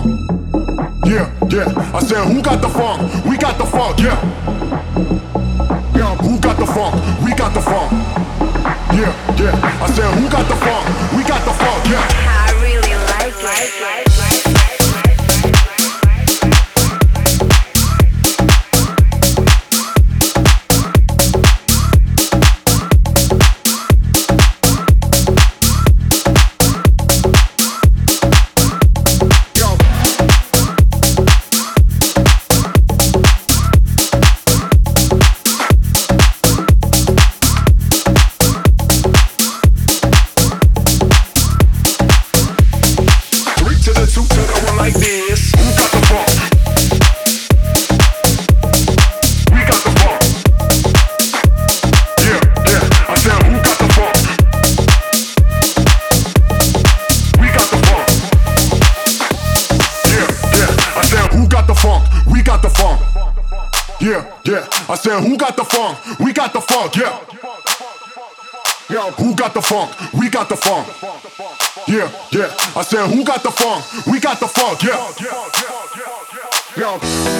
funk. Yeah, yeah. I said, who got the funk? We got the funk. Yeah. Yeah. Who got the funk? We got the funk. Yeah, yeah. I said, who got the funk? We got the funk. Yeah. I really like it. Funk? We got the funk. Yeah, yeah. I said, who got the funk? We got the funk. Yeah. Who got the funk? We got the funk. Yeah, yeah. I said, who got the funk? We got the funk. Yeah. Yo.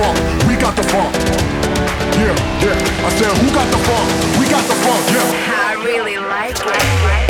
Funk? We got the funk. Yeah, yeah. I said, who got the funk? We got the funk. Yeah. I really like it.